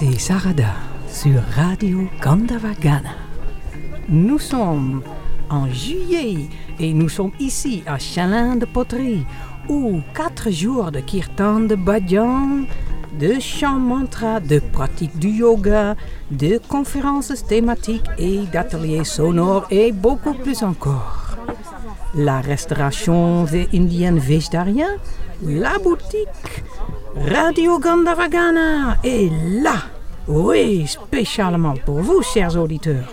c'est Sarada sur Radio Gandavagana. Nous sommes en juillet et nous sommes ici à Chalin de Poterie où quatre jours de kirtan de bhajan, de chant mantra, de pratique du yoga, de conférences thématiques et d'ateliers sonores et beaucoup plus encore. La restauration indienne végétarienne, la boutique Radio Gandavagana est là. Oui, spécialement pour vous, chers auditeurs.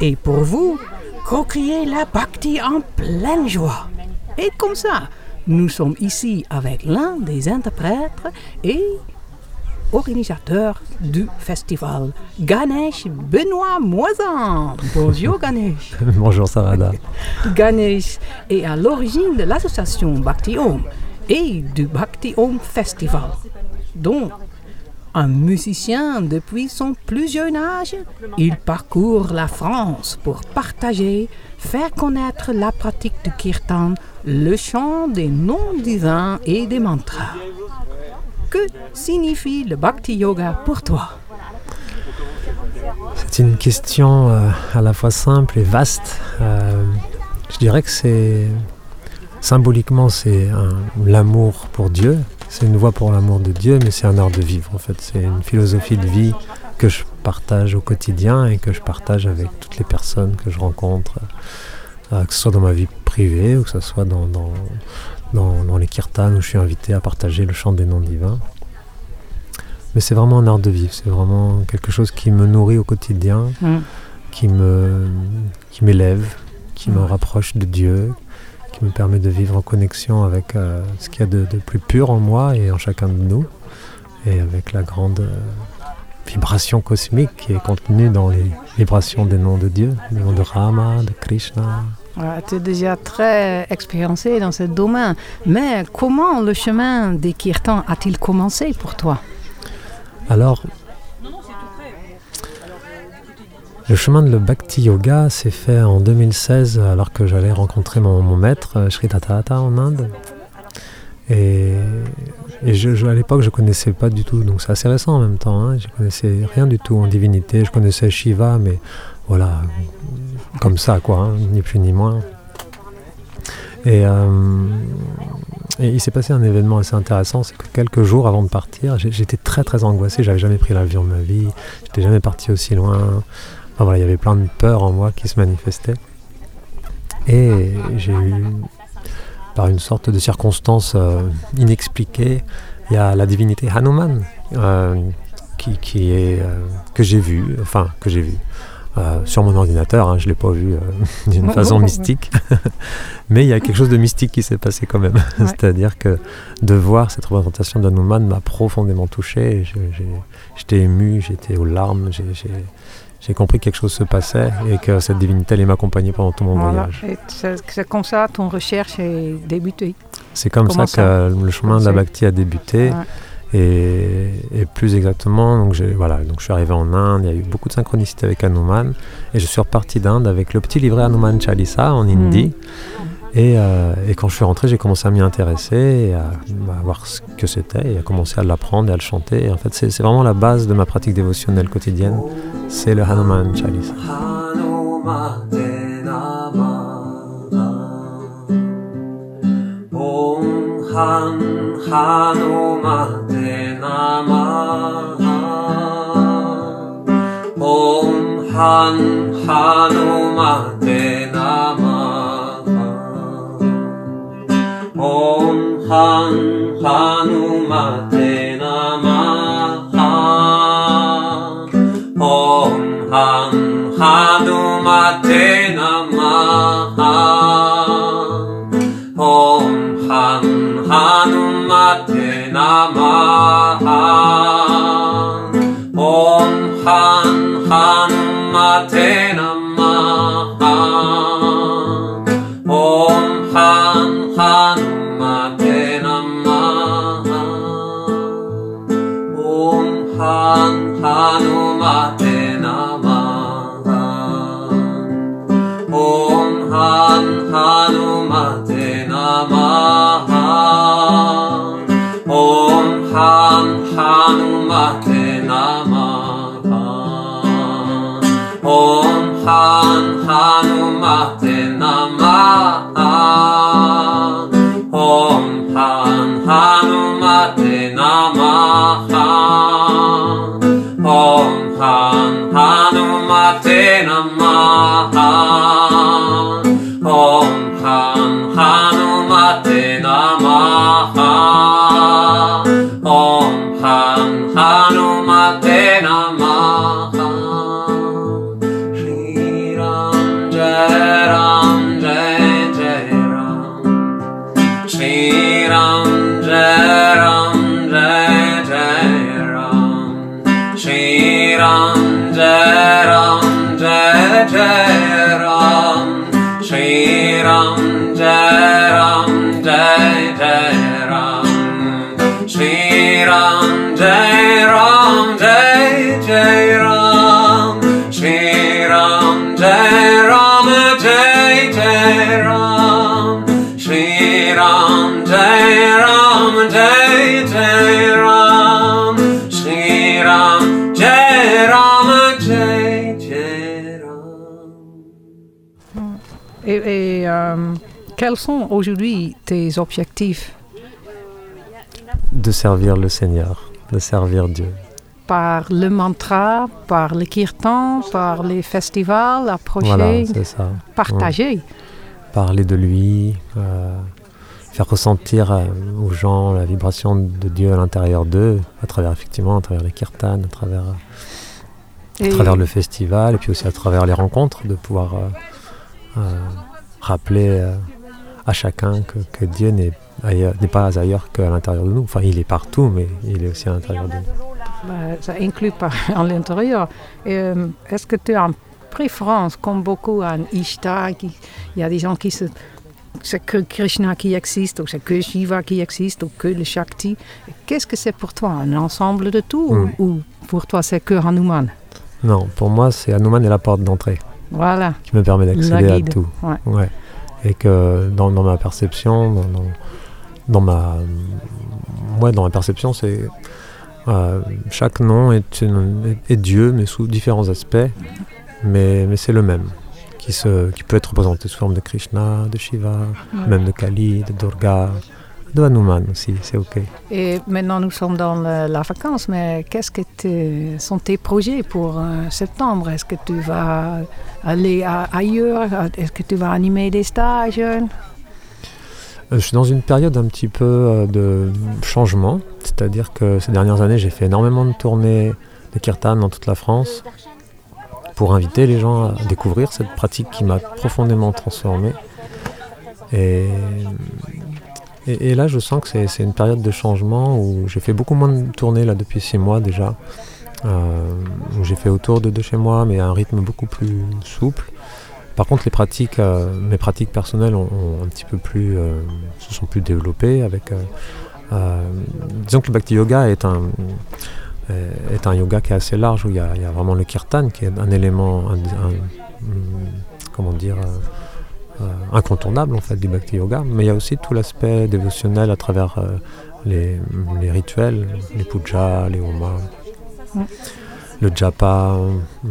Et pour vous, co-créer la bhakti en pleine joie. Et comme ça, nous sommes ici avec l'un des interprètes et organisateur du festival, Ganesh Benoît Moisan. Bonjour Ganesh. Bonjour Sarada. Ganesh est à l'origine de l'association Bhakti Om et du Bhakti Om Festival. Donc, un musicien depuis son plus jeune âge, il parcourt la France pour partager, faire connaître la pratique du kirtan, le chant des noms divins et des mantras. Que signifie le Bhakti Yoga pour toi? C'est une question euh, à la fois simple et vaste. Euh, je dirais que c'est symboliquement c'est l'amour pour Dieu, c'est une voie pour l'amour de Dieu, mais c'est un art de vivre en fait. C'est une philosophie de vie que je partage au quotidien et que je partage avec toutes les personnes que je rencontre, euh, que ce soit dans ma vie privée ou que ce soit dans, dans, les kirtans où je suis invité à partager le chant des noms divins. Mais c'est vraiment un art de vivre, c'est vraiment quelque chose qui me nourrit au quotidien, mm. qui m'élève, qui me rapproche de Dieu, qui me permet de vivre en connexion avec euh, ce qu'il y a de, plus pur en moi et en chacun de nous, et avec la grande euh, vibration cosmique qui est contenue dans les vibrations des noms de Dieu, les noms de Rama, de Krishna. tu es déjà très expériencé dans ce domaine, mais comment le chemin des kirtans a-t-il commencé pour toi? Alors, le chemin de le Bhakti Yoga s'est fait en 2016 alors que j'allais rencontrer mon, maître euh, Sri Tathagata en Inde. Et, à l'époque, je connaissais pas du tout, donc c'est assez récent en même temps. Hein, je connaissais rien du tout en divinité. Je connaissais Shiva, mais voilà, comme ça, quoi, hein, ni plus ni moins. Et, euh, et il s'est passé un événement assez intéressant, c'est que quelques jours avant de partir, j'étais très très angoissé. J'avais jamais pris l'avion de ma vie, j'étais jamais parti aussi loin il y avait plein de peurs en moi qui se manifestaient. Et j'ai eu, par une sorte de circonstance euh, inexpliquée, il y a la divinité Hanuman euh, qui, est, euh, que j'ai vu, enfin que j'ai vu sur mon ordinateur, hein, je ne l'ai pas vu d'une façon mystique, mais il y a quelque chose de mystique qui s'est passé quand même. C'est-à-dire que de voir cette représentation d'Hanuman m'a profondément touché, j'étais ému, j'étais aux larmes, j'ai j'ai compris que quelque chose se passait et que cette divinité allait m'accompagner pendant tout mon voyage. C'est comme ça ton recherche est débutée. C'est comme ça, que le chemin de la Bhakti a débuté. Et, plus exactement, donc, voilà, donc je suis arrivé en Inde, il y a eu beaucoup de synchronicité avec Hanuman, et je suis reparti d'Inde avec le petit livret Hanuman Chalisa en hindi. Euh, et, quand je suis rentré, j'ai commencé à m'y intéresser, à, voir ce que c'était, et à commencer à l'apprendre et à le chanter. En fait, c'est vraiment la base de ma pratique dévotionnelle quotidienne, c'est le Hanuman Chalisa. Han Hanumate Namaha Om Han Hanumate Namaha Om Han Hanumate Namaha Om Han Hanu Om Han Hanu Mate Namaha. Om Han Hanu change. Et, euh, quels sont aujourd'hui tes objectifs? De servir le Seigneur, de servir Dieu. Par le mantra, par le kirtan, par les festivals. Voilà, ça. Partager. Parler de lui, euh, faire ressentir euh, aux gens la vibration de Dieu à l'intérieur d'eux, à travers effectivement, à travers les kirtans, à travers, à travers le festival, et puis aussi à travers les rencontres, de pouvoir rappeler euh, à chacun que, Dieu n'est pas ailleurs qu'à l'intérieur de nous. Enfin, il est partout, mais il est aussi à l'intérieur de nous. Bah, ça inclut pas à l'intérieur. Euh, est-ce que tu as une préférence, comme beaucoup, à un Ishtar Il y a des gens qui se c'est que Krishna qui existe, ou c'est que Shiva qui existe, ou que le Shakti. Qu'est-ce que c'est pour toi Un ensemble de tout ou, pour toi c'est que Hanuman? Non, pour moi c'est Hanuman est la porte d'entrée. Voilà. Qui me permet d'accéder à tout. Ouais. Et que dans, ma perception, dans, ma, ouais, dans ma perception, c'est euh, chaque nom est, est, Dieu, mais sous différents aspects, mais, mais c'est le même, qui, se, qui peut être représenté sous forme de Krishna, de Shiva, même de Kali, de Durga, de Hanuman aussi, c'est OK. Et maintenant, nous sommes dans la vacance, mais qu'est-ce que sont tes projets pour euh, septembre? Est-ce que tu vas aller ailleurs? Est-ce que tu vas animer des stages? Euh, Je suis dans une période un petit peu euh, de changement, c'est-à-dire que ces dernières années, j'ai fait énormément de tournées de kirtan dans toute la France pour inviter les gens à découvrir cette pratique qui m'a profondément transformé. Et et, là, je sens que c'est une période de changement où j'ai fait beaucoup moins de tournées là depuis six mois déjà. Euh, j'ai fait autour de, chez moi, mais à un rythme beaucoup plus souple. Par contre, les pratiques, euh, mes pratiques personnelles ont, un petit peu plus, euh, se sont plus développées. Avec, disons que le Bhakti Yoga est un, yoga qui est assez large où il y a, vraiment le kirtan qui est un élément, comment dire incontournable en fait du Bhakti Yoga, mais il y a aussi tout l'aspect dévotionnel à travers euh, les, rituels, les pujas, les homas, le japa,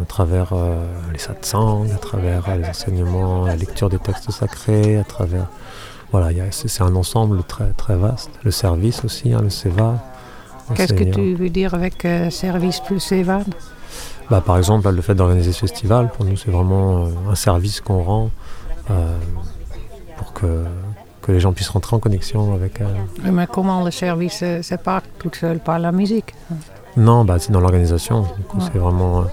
à travers euh, les satsangs, à travers les enseignements, la lecture des textes sacrés, à travers voilà, c'est un ensemble très très vaste. Le service aussi, hein, le seva. Qu'est-ce que tu veux dire avec service plus seva? Bah, Par exemple, le fait d'organiser ce festival, pour nous, c'est vraiment un service qu'on rend euh, pour que, que les gens puissent rentrer en connexion avec. Euh, Mais comment le service, c'est pas tout seul par la musique? Non, bah, c'est dans l'organisation. C'est vraiment. Euh,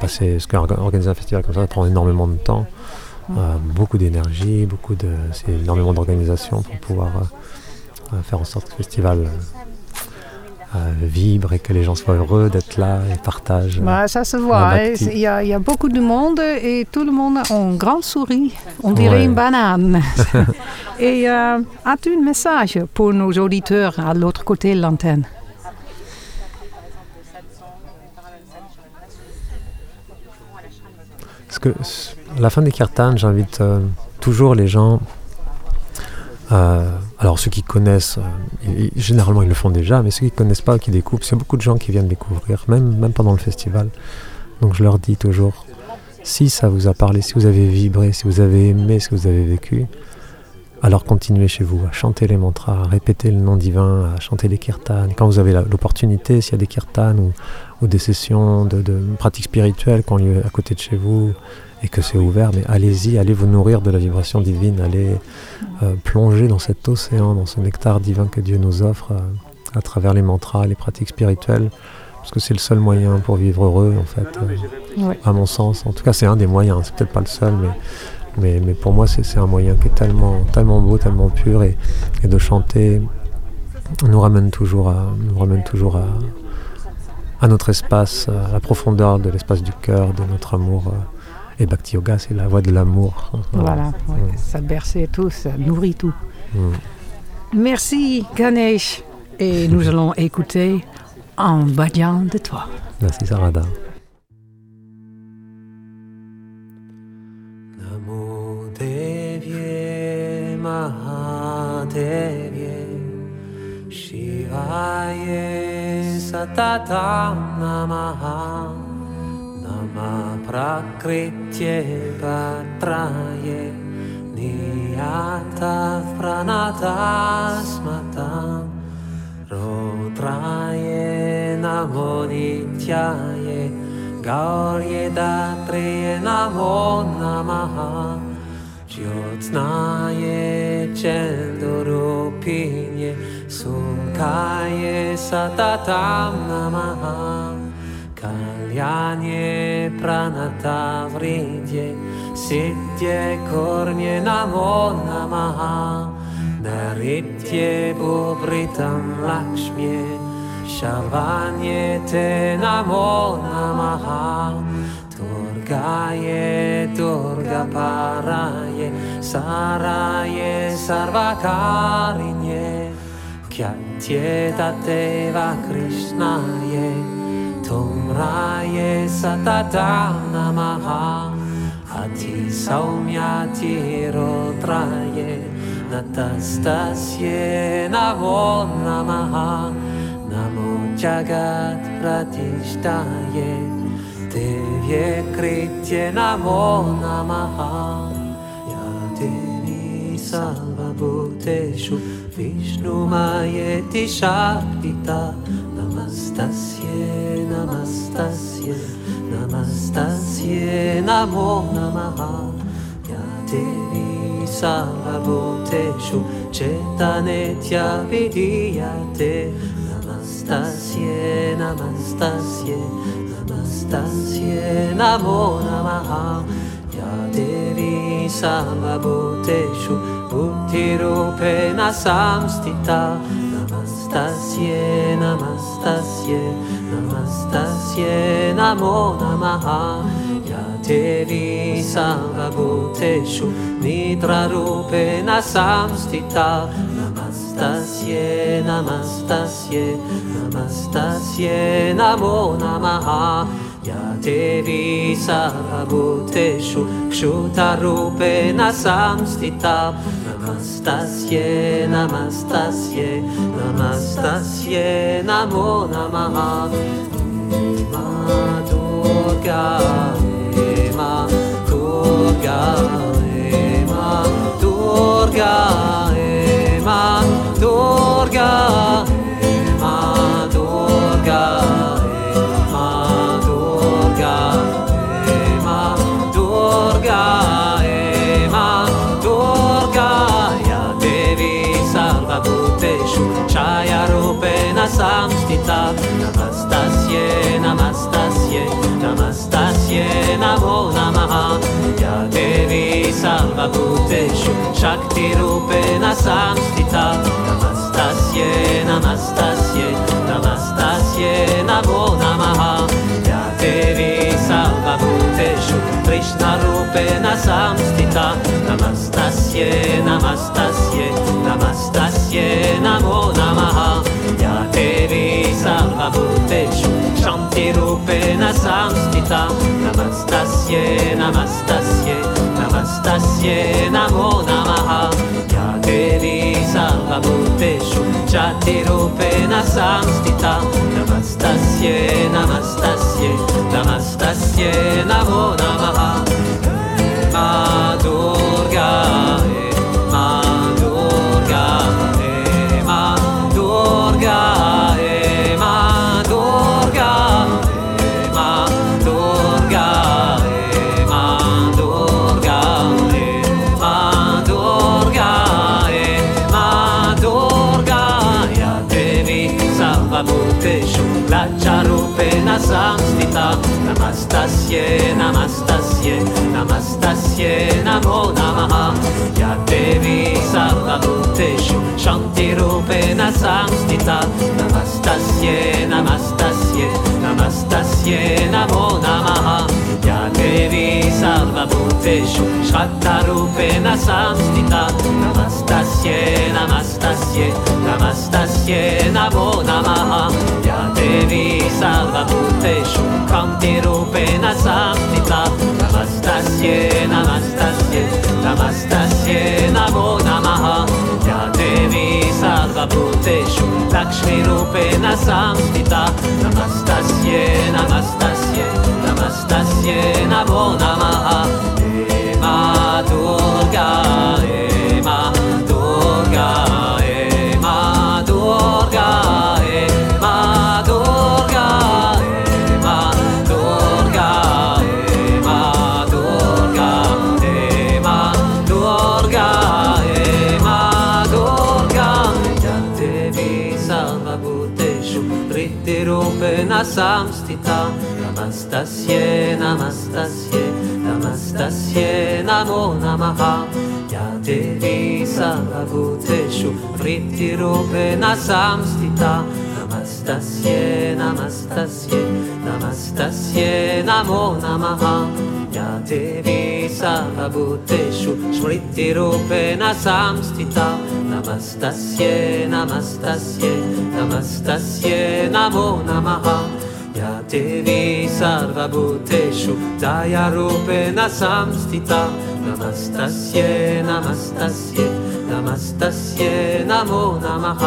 bah, ce qu'organiser un festival comme ça, ça prend énormément de temps, beaucoup d'énergie, beaucoup de, c'est énormément d'organisation pour pouvoir faire en sorte que le festival vibre et que les gens soient heureux d'être là et partagent. Bah, ça se voit, hein. il y, a, y, a beaucoup de monde et tout le monde a un grand sourire, on dirait une banane. et euh, as-tu un message pour nos auditeurs à l'autre côté de l'antenne? Parce que à la fin des kirtans, j'invite euh, toujours les gens euh, alors ceux qui connaissent, euh, généralement ils le font déjà, mais ceux qui ne connaissent pas, qui découvrent, c'est beaucoup de gens qui viennent découvrir, même, même pendant le festival. Donc je leur dis toujours, si ça vous a parlé, si vous avez vibré, si vous avez aimé ce que vous avez vécu, alors continuez chez vous à chanter les mantras, à répéter le nom divin, à chanter les kirtans. Quand vous avez l'opportunité, s'il y a des kirtans ou, des sessions de pratiques spirituelles qui ont lieu à côté de chez vous et que c'est ouvert, mais allez-y, allez vous nourrir de la vibration divine, allez euh, plonger dans cet océan, dans ce nectar divin que Dieu nous offre euh, à travers les mantras, les pratiques spirituelles, parce que c'est le seul moyen pour vivre heureux, en fait, euh, Ouais. à mon sens. En tout cas, c'est un des moyens, c'est peut-être pas le seul, mais, mais, mais pour moi, c'est un moyen qui est tellement, tellement beau, tellement pur, et, et de chanter nous ramène toujours à, nous ramène toujours à, à notre espace, à la profondeur de l'espace du cœur, de notre amour. Et Bhakti Yoga, c'est la voie de l'amour. Voilà, Ouais. ça berçait tout, ça nourrit tout. Mm. Merci Ganesh. Et nous allons écouter En bhajan de toi. Merci Sarada. Namo Devye Mahadevye Shivaye Satatam Namaha prakritje patraje niyata pranata smatam rotraye namo nityaye gaurye datriye namo namaha. Jyotnaye chendorupinye sunkaye satatam namaha. Marianie pranata vridje, sitje kornje namo maha, naritje bubritam lakshmye, shavanye te namona maha, Durgaye Durga paraye, saraye sarvakarinye, kyatye tateva krishnaye, 同那夜實達達那瑪哈，hati saumyati rotraye natastasye namo namaha namo maha, ja te kritye salva namaha Vishnu maje ti tishakita Namastasye Namastasye Namastasye Namo Namaha. Ya Devi Sarvabhuteshu Chetanetya Vidiyate. Namastasye Namastasye Namastasye Namo Namaha. Ya Devi Sarvabhuteshu Bhuttirupena Samstita Namastasye Namastasye Namastasye Namo Namaha Ya Devi Sarvabhuteshu Nidrarupena Samstita Namastasye Namastasye Namastasye Namo Namaha Ya Devi Sarvabhuteshu Kshutarupena Samstita Namastasye Namastasye Namastasye Namo Namaha. Ma Durga Ema Durga Ema Durga सर्वभूतेषु शक्तिरूपेण संस्थिता नमस्तस्ये नमस्तस्ये नमस्तस्ये नमो नमः या देवी सर्वभूतेषु कृष्णरूपेण संस्थिता नमस्तस्ये नमस्तस्ये नमस्तस्ये नमो नमः या देवी सर्वभूतेषु शान्तिरूपेण संस्थिता नमस्तस्ये नमस्तस्ये नमस्तस्य नभो नमः ज्ञादे सर्वभूतेषु चातिरूपेण संस्थिता नमस्तस्य नमस्तस्य नमस्तस्य नभो नमः ेन भो नमः ज्ञाते सूत्रेषु शङ्क्तिरूपेण संस्थिता। नमस्तस्य नमस्तस्य नमस्तस्य न भो नमः। Devi Sarvabhuteshu Shraddha Rupena Samstita. Namastasye, Namastasye, Namastasye, Namo Namaha Ya Devi Sarvabhuteshu Kanti Rupena Samstita. Namastasye, Namastasye, Namastasye, Namo Namaha Ya Devi Sarvabhuteshu Lakshmi Rupena Samstita. Namastasye, Namastasye, Namastasye, Namo Namaha नमस्तस्ये नमस्तस्ये नमो नमः या देवी सर्वभूतेषु वृत्तिरूपेण संस्थिता नमस्तस्ये नमस्तस्ये नमस्तस्ये नमो नमः या देवी सर्वभूतेषु स्मृतिरूपेण संस्थिता नमस्तस्ये नमस्तस्ये नमस्तस्ये नमो नमः थिवी सर्वभूतेषु छायारूपेण संस्थिता नमस्तस्य नमस्तस्य नमस्तस्य नमो नमः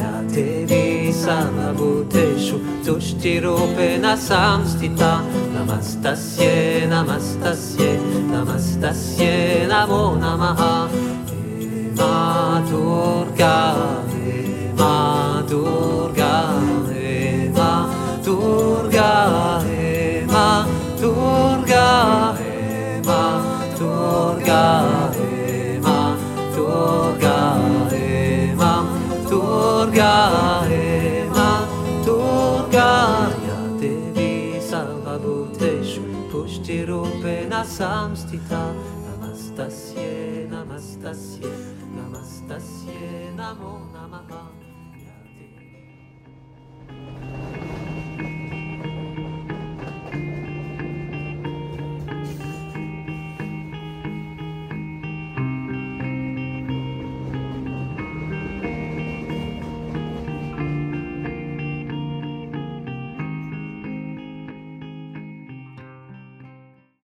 याथिवी सर्वभूतेषु तुष्टिरूपेण संस्थिता नमस्तस्य नमस्तस्य नमस्तस्य नमो नमः माधुर्गा मा Pushti Rupena Samstita Namastasye, Namastasye, Namastasye, Namo Namaha